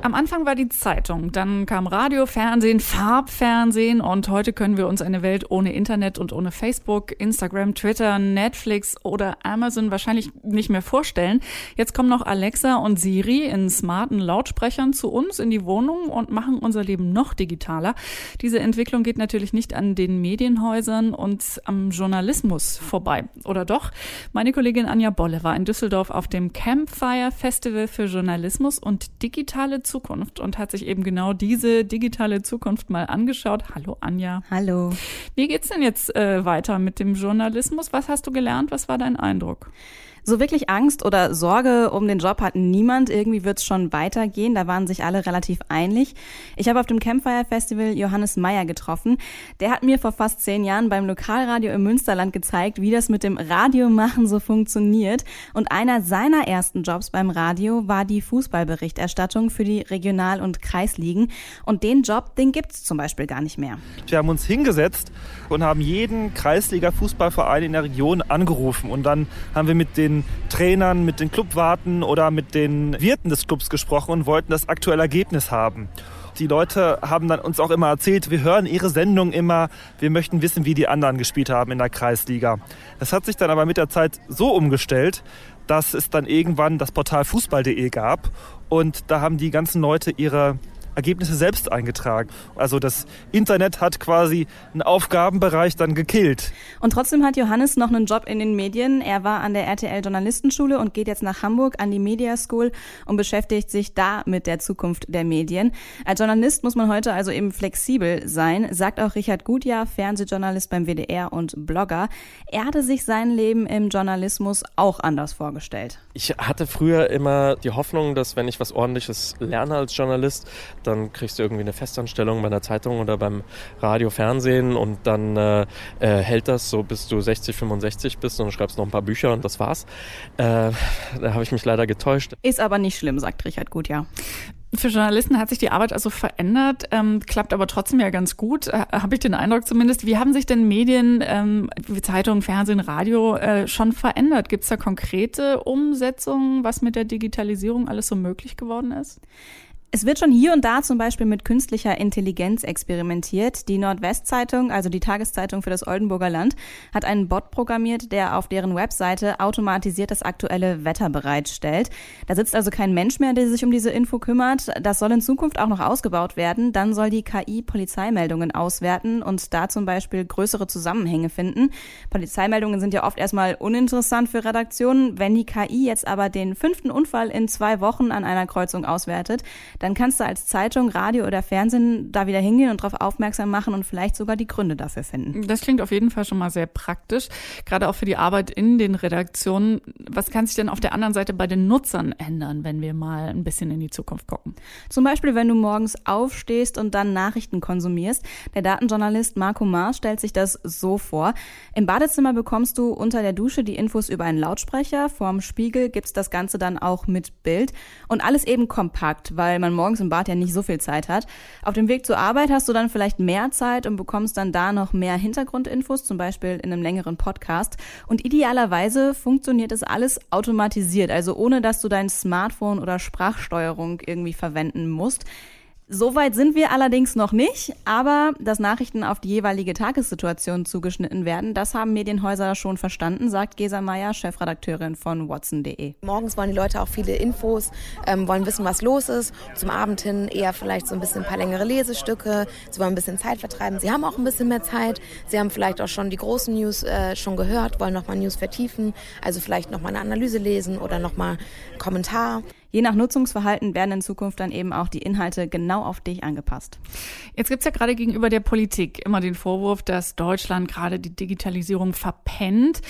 Am Anfang war die Zeitung, dann kam Radio, Fernsehen, Farbfernsehen und heute können wir uns eine Welt ohne Internet und ohne Facebook, Instagram, Twitter, Netflix oder Amazon wahrscheinlich nicht mehr vorstellen. Jetzt kommen noch Alexa und Siri in smarten Lautsprechern zu uns in die Wohnung und machen unser Leben noch digitaler. Diese Entwicklung geht natürlich nicht an den Medienhäusern und am Journalismus vorbei. Oder doch? Meine Kollegin Anja Bolle war in Düsseldorf auf dem Campfire Festival für Journalismus und digitale Zukunft und hat sich eben genau diese digitale Zukunft mal angeschaut. Hallo Anja. Hallo. Wie geht's denn jetzt äh, weiter mit dem Journalismus? Was hast du gelernt? Was war dein Eindruck? So wirklich Angst oder Sorge um den Job hat niemand. Irgendwie wird es schon weitergehen. Da waren sich alle relativ einig. Ich habe auf dem Campfire Festival Johannes Meyer getroffen. Der hat mir vor fast zehn Jahren beim Lokalradio im Münsterland gezeigt, wie das mit dem Radiomachen so funktioniert. Und einer seiner ersten Jobs beim Radio war die Fußballberichterstattung für die Regional- und Kreisligen. Und den Job, den gibt es zum Beispiel gar nicht mehr. Wir haben uns hingesetzt und haben jeden Kreisliga-Fußballverein in der Region angerufen. Und dann haben wir mit den Trainern, mit den Clubwarten oder mit den Wirten des Clubs gesprochen und wollten das aktuelle Ergebnis haben. Die Leute haben dann uns auch immer erzählt, wir hören ihre Sendung immer, wir möchten wissen, wie die anderen gespielt haben in der Kreisliga. Das hat sich dann aber mit der Zeit so umgestellt, dass es dann irgendwann das Portal fußball.de gab und da haben die ganzen Leute ihre Ergebnisse selbst eingetragen. Also das Internet hat quasi einen Aufgabenbereich dann gekillt. Und trotzdem hat Johannes noch einen Job in den Medien. Er war an der RTL Journalistenschule und geht jetzt nach Hamburg an die Media School und beschäftigt sich da mit der Zukunft der Medien. Als Journalist muss man heute also eben flexibel sein, sagt auch Richard Gutjahr, Fernsehjournalist beim WDR und Blogger. Er hatte sich sein Leben im Journalismus auch anders vorgestellt. Ich hatte früher immer die Hoffnung, dass wenn ich was ordentliches lerne als Journalist, dann kriegst du irgendwie eine Festanstellung bei einer Zeitung oder beim Radio, Fernsehen und dann äh, äh, hält das so bis du 60, 65 bist und schreibst noch ein paar Bücher und das war's. Äh, da habe ich mich leider getäuscht. Ist aber nicht schlimm, sagt Richard Gut, ja. Für Journalisten hat sich die Arbeit also verändert, ähm, klappt aber trotzdem ja ganz gut, äh, habe ich den Eindruck zumindest. Wie haben sich denn Medien, ähm, wie Zeitungen, Fernsehen, Radio äh, schon verändert? Gibt es da konkrete Umsetzungen, was mit der Digitalisierung alles so möglich geworden ist? Es wird schon hier und da zum Beispiel mit künstlicher Intelligenz experimentiert. Die Nordwestzeitung, also die Tageszeitung für das Oldenburger Land, hat einen Bot programmiert, der auf deren Webseite automatisiert das aktuelle Wetter bereitstellt. Da sitzt also kein Mensch mehr, der sich um diese Info kümmert. Das soll in Zukunft auch noch ausgebaut werden. Dann soll die KI Polizeimeldungen auswerten und da zum Beispiel größere Zusammenhänge finden. Polizeimeldungen sind ja oft erstmal uninteressant für Redaktionen. Wenn die KI jetzt aber den fünften Unfall in zwei Wochen an einer Kreuzung auswertet, dann kannst du als Zeitung, Radio oder Fernsehen da wieder hingehen und darauf aufmerksam machen und vielleicht sogar die Gründe dafür finden. Das klingt auf jeden Fall schon mal sehr praktisch, gerade auch für die Arbeit in den Redaktionen. Was kann sich denn auf der anderen Seite bei den Nutzern ändern, wenn wir mal ein bisschen in die Zukunft gucken? Zum Beispiel, wenn du morgens aufstehst und dann Nachrichten konsumierst. Der Datenjournalist Marco Maas stellt sich das so vor. Im Badezimmer bekommst du unter der Dusche die Infos über einen Lautsprecher. Vorm Spiegel gibt's das Ganze dann auch mit Bild. Und alles eben kompakt, weil man man morgens im Bad ja nicht so viel Zeit hat. Auf dem Weg zur Arbeit hast du dann vielleicht mehr Zeit und bekommst dann da noch mehr Hintergrundinfos, zum Beispiel in einem längeren Podcast. Und idealerweise funktioniert es alles automatisiert, also ohne dass du dein Smartphone oder Sprachsteuerung irgendwie verwenden musst. Soweit sind wir allerdings noch nicht, aber dass Nachrichten auf die jeweilige Tagessituation zugeschnitten werden, das haben Medienhäuser schon verstanden, sagt Gesa Meyer, Chefredakteurin von Watson.de. Morgens wollen die Leute auch viele Infos, ähm, wollen wissen, was los ist. Zum Abend hin eher vielleicht so ein bisschen ein paar längere Lesestücke. Sie wollen ein bisschen Zeit vertreiben. Sie haben auch ein bisschen mehr Zeit. Sie haben vielleicht auch schon die großen News äh, schon gehört, wollen nochmal News vertiefen. Also vielleicht nochmal eine Analyse lesen oder nochmal Kommentar. Je nach Nutzungsverhalten werden in Zukunft dann eben auch die Inhalte genau auf dich angepasst. Jetzt gibt's ja gerade gegenüber der Politik immer den Vorwurf, dass Deutschland gerade die Digitalisierung verpennt.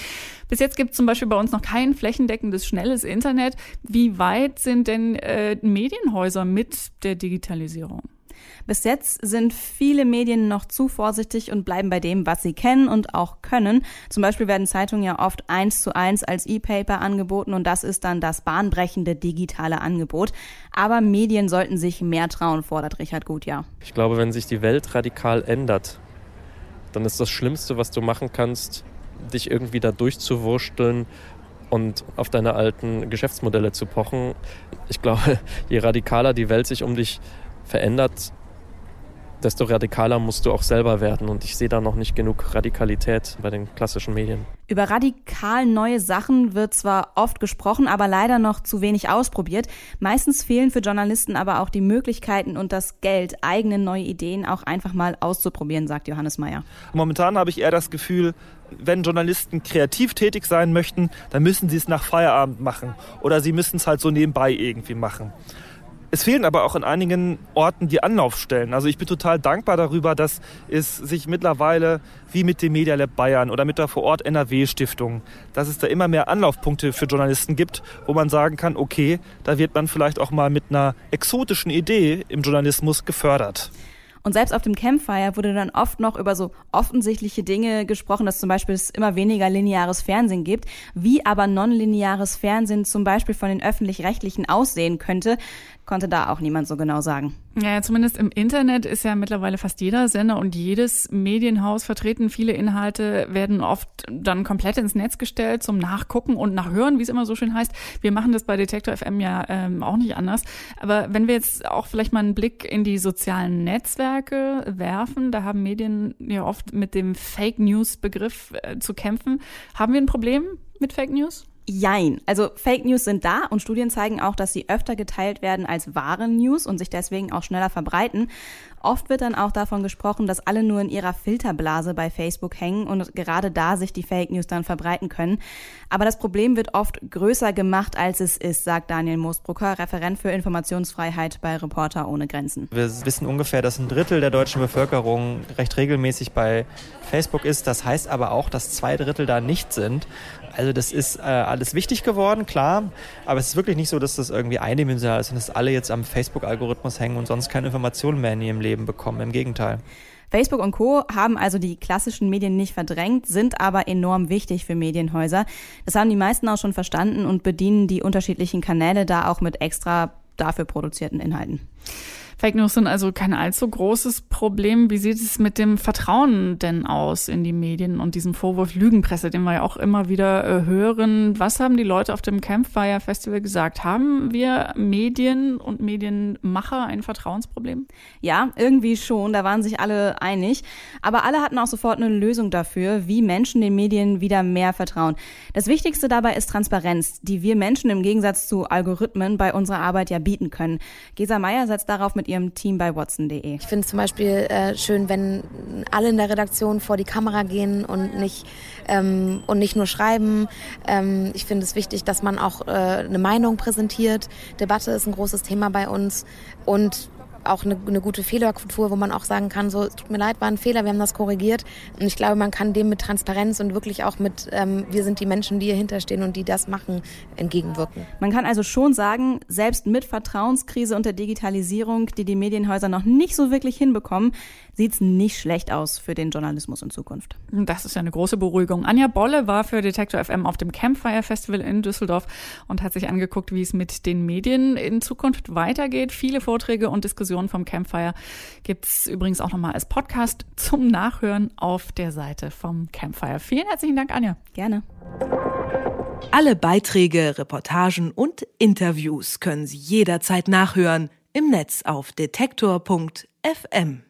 Bis jetzt gibt es zum Beispiel bei uns noch kein flächendeckendes, schnelles Internet. Wie weit sind denn äh, Medienhäuser mit der Digitalisierung? Bis jetzt sind viele Medien noch zu vorsichtig und bleiben bei dem, was sie kennen und auch können. Zum Beispiel werden Zeitungen ja oft eins zu eins als E-Paper angeboten und das ist dann das bahnbrechende digitale Angebot. Aber Medien sollten sich mehr trauen, fordert Richard Gutjahr. Ich glaube, wenn sich die Welt radikal ändert, dann ist das Schlimmste, was du machen kannst, dich irgendwie da durchzuwursteln und auf deine alten Geschäftsmodelle zu pochen. Ich glaube, je radikaler die Welt sich um dich verändert, desto radikaler musst du auch selber werden. Und ich sehe da noch nicht genug Radikalität bei den klassischen Medien. Über radikal neue Sachen wird zwar oft gesprochen, aber leider noch zu wenig ausprobiert. Meistens fehlen für Journalisten aber auch die Möglichkeiten und das Geld, eigene neue Ideen auch einfach mal auszuprobieren, sagt Johannes Mayer. Momentan habe ich eher das Gefühl, wenn Journalisten kreativ tätig sein möchten, dann müssen sie es nach Feierabend machen oder sie müssen es halt so nebenbei irgendwie machen. Es fehlen aber auch in einigen Orten die Anlaufstellen. Also ich bin total dankbar darüber, dass es sich mittlerweile wie mit dem Media Lab Bayern oder mit der Vorort NRW Stiftung, dass es da immer mehr Anlaufpunkte für Journalisten gibt, wo man sagen kann, okay, da wird man vielleicht auch mal mit einer exotischen Idee im Journalismus gefördert. Und selbst auf dem Campfire wurde dann oft noch über so offensichtliche Dinge gesprochen, dass zum Beispiel es immer weniger lineares Fernsehen gibt, wie aber nonlineares Fernsehen zum Beispiel von den öffentlich-rechtlichen aussehen könnte konnte da auch niemand so genau sagen. Ja, zumindest im Internet ist ja mittlerweile fast jeder Sender und jedes Medienhaus vertreten. Viele Inhalte werden oft dann komplett ins Netz gestellt zum Nachgucken und Nachhören, wie es immer so schön heißt. Wir machen das bei Detektor FM ja ähm, auch nicht anders. Aber wenn wir jetzt auch vielleicht mal einen Blick in die sozialen Netzwerke werfen, da haben Medien ja oft mit dem Fake News Begriff äh, zu kämpfen. Haben wir ein Problem mit Fake News? Jein. Also Fake News sind da und Studien zeigen auch, dass sie öfter geteilt werden als wahre News und sich deswegen auch schneller verbreiten. Oft wird dann auch davon gesprochen, dass alle nur in ihrer Filterblase bei Facebook hängen und gerade da sich die Fake News dann verbreiten können. Aber das Problem wird oft größer gemacht, als es ist, sagt Daniel Moosbrucker, Referent für Informationsfreiheit bei Reporter ohne Grenzen. Wir wissen ungefähr, dass ein Drittel der deutschen Bevölkerung recht regelmäßig bei Facebook ist. Das heißt aber auch, dass zwei Drittel da nicht sind. Also das ist äh, alles wichtig geworden, klar, aber es ist wirklich nicht so, dass das irgendwie eindimensional ist und dass alle jetzt am Facebook-Algorithmus hängen und sonst keine Informationen mehr in ihrem Leben bekommen. Im Gegenteil. Facebook und Co. haben also die klassischen Medien nicht verdrängt, sind aber enorm wichtig für Medienhäuser. Das haben die meisten auch schon verstanden und bedienen die unterschiedlichen Kanäle da auch mit extra dafür produzierten Inhalten. Fake News sind also kein allzu großes Problem. Wie sieht es mit dem Vertrauen denn aus in die Medien und diesem Vorwurf Lügenpresse, den wir ja auch immer wieder äh, hören? Was haben die Leute auf dem Campfire Festival gesagt? Haben wir Medien und Medienmacher ein Vertrauensproblem? Ja, irgendwie schon. Da waren sich alle einig. Aber alle hatten auch sofort eine Lösung dafür, wie Menschen den Medien wieder mehr vertrauen. Das Wichtigste dabei ist Transparenz, die wir Menschen im Gegensatz zu Algorithmen bei unserer Arbeit ja bieten können. Gesa Meyer setzt darauf mit ihrem Team bei Watson.de. Ich finde es zum Beispiel äh, schön, wenn alle in der Redaktion vor die Kamera gehen und nicht, ähm, und nicht nur schreiben. Ähm, ich finde es wichtig, dass man auch äh, eine Meinung präsentiert. Debatte ist ein großes Thema bei uns. Und auch eine, eine gute Fehlerkultur, wo man auch sagen kann, so, es tut mir leid, war ein Fehler, wir haben das korrigiert. Und ich glaube, man kann dem mit Transparenz und wirklich auch mit, ähm, wir sind die Menschen, die hier hinterstehen und die das machen, entgegenwirken. Man kann also schon sagen, selbst mit Vertrauenskrise und der Digitalisierung, die die Medienhäuser noch nicht so wirklich hinbekommen, sieht es nicht schlecht aus für den Journalismus in Zukunft. Das ist ja eine große Beruhigung. Anja Bolle war für Detektor FM auf dem Campfire Festival in Düsseldorf und hat sich angeguckt, wie es mit den Medien in Zukunft weitergeht. Viele Vorträge und Diskussionen Diskussion vom Campfire gibt es übrigens auch nochmal als Podcast zum Nachhören auf der Seite vom Campfire. Vielen herzlichen Dank, Anja. Gerne. Alle Beiträge, Reportagen und Interviews können Sie jederzeit nachhören im Netz auf detektor.fm.